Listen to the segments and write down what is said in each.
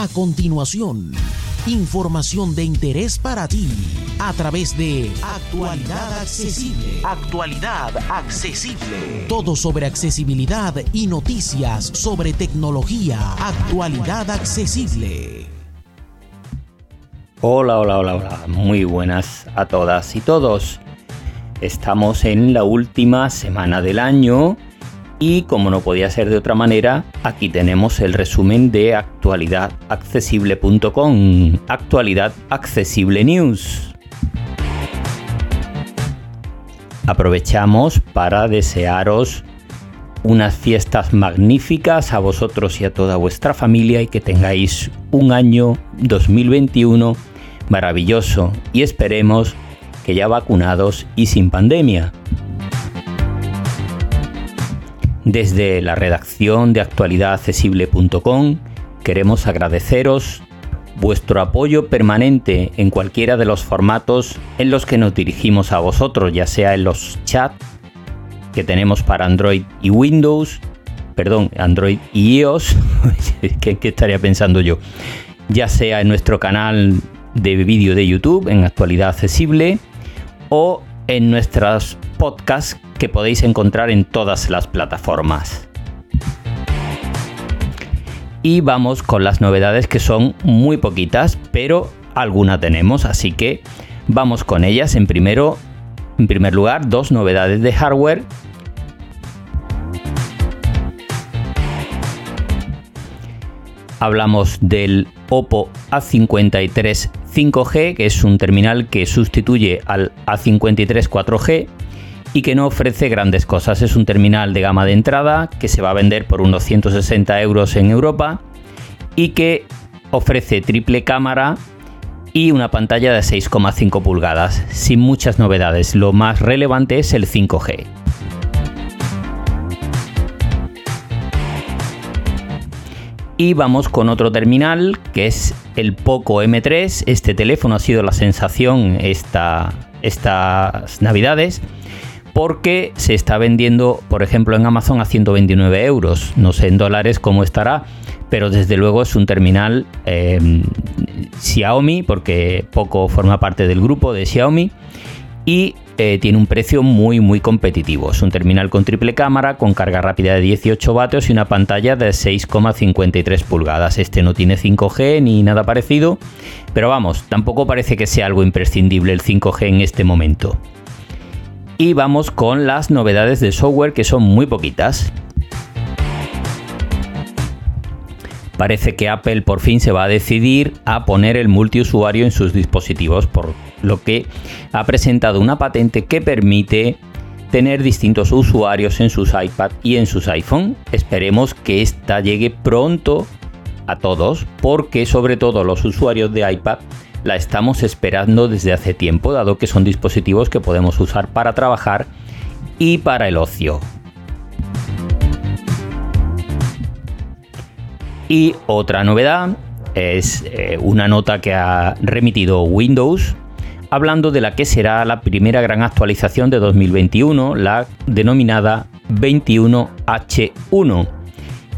A continuación, información de interés para ti a través de Actualidad Accesible. Actualidad Accesible. Todo sobre accesibilidad y noticias sobre tecnología. Actualidad Accesible. Hola, hola, hola, hola. Muy buenas a todas y todos. Estamos en la última semana del año y como no podía ser de otra manera, aquí tenemos el resumen de actualidadaccesible.com, Actualidad Accesible News. Aprovechamos para desearos unas fiestas magníficas a vosotros y a toda vuestra familia y que tengáis un año 2021 maravilloso y esperemos que ya vacunados y sin pandemia. Desde la redacción de actualidadaccesible.com queremos agradeceros vuestro apoyo permanente en cualquiera de los formatos en los que nos dirigimos a vosotros, ya sea en los chats que tenemos para Android y Windows, perdón, Android y iOS, ¿qué, estaría pensando yo? Ya sea en nuestro canal de vídeo de YouTube, en actualidad accesible, o en nuestras podcasts que podéis encontrar en todas las plataformas. Y vamos con las novedades que son muy poquitas, pero alguna tenemos, así que vamos con ellas. En primero, en primer lugar, dos novedades de hardware. Hablamos del Oppo A53 5G, que es un terminal que sustituye al A53 4G y que no ofrece grandes cosas. Es un terminal de gama de entrada que se va a vender por unos 160 euros en Europa y que ofrece triple cámara y una pantalla de 6,5 pulgadas, sin muchas novedades. Lo más relevante es el 5G. Y vamos con otro terminal que es el Poco M3. Este teléfono ha sido la sensación esta, estas navidades porque se está vendiendo, por ejemplo, en Amazon a 129 euros. No sé en dólares cómo estará, pero desde luego es un terminal em, Xiaomi, porque poco forma parte del grupo de Xiaomi. Y eh, tiene un precio muy muy competitivo. Es un terminal con triple cámara, con carga rápida de 18 vatios y una pantalla de 6,53 pulgadas. Este no tiene 5G ni nada parecido, pero vamos, tampoco parece que sea algo imprescindible el 5G en este momento. Y vamos con las novedades de software que son muy poquitas. Parece que Apple por fin se va a decidir a poner el multiusuario en sus dispositivos, por lo que ha presentado una patente que permite tener distintos usuarios en sus iPad y en sus iPhone. Esperemos que esta llegue pronto a todos, porque sobre todo los usuarios de iPad la estamos esperando desde hace tiempo, dado que son dispositivos que podemos usar para trabajar y para el ocio. Y otra novedad es eh, una nota que ha remitido Windows hablando de la que será la primera gran actualización de 2021, la denominada 21H1,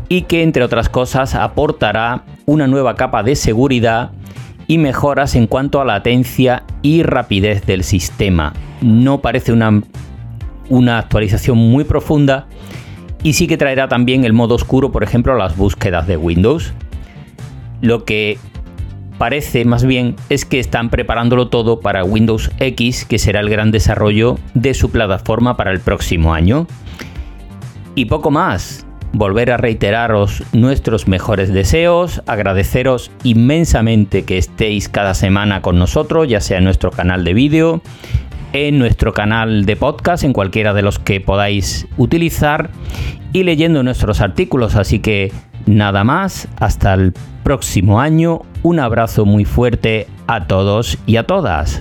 y que entre otras cosas aportará una nueva capa de seguridad y mejoras en cuanto a latencia y rapidez del sistema. No parece una, una actualización muy profunda y sí que traerá también el modo oscuro, por ejemplo, a las búsquedas de Windows. Lo que parece más bien es que están preparándolo todo para Windows X, que será el gran desarrollo de su plataforma para el próximo año. Y poco más volver a reiteraros nuestros mejores deseos, agradeceros inmensamente que estéis cada semana con nosotros, ya sea en nuestro canal de vídeo, en nuestro canal de podcast, en cualquiera de los que podáis utilizar, y leyendo nuestros artículos. Así que nada más, hasta el próximo año, un abrazo muy fuerte a todos y a todas.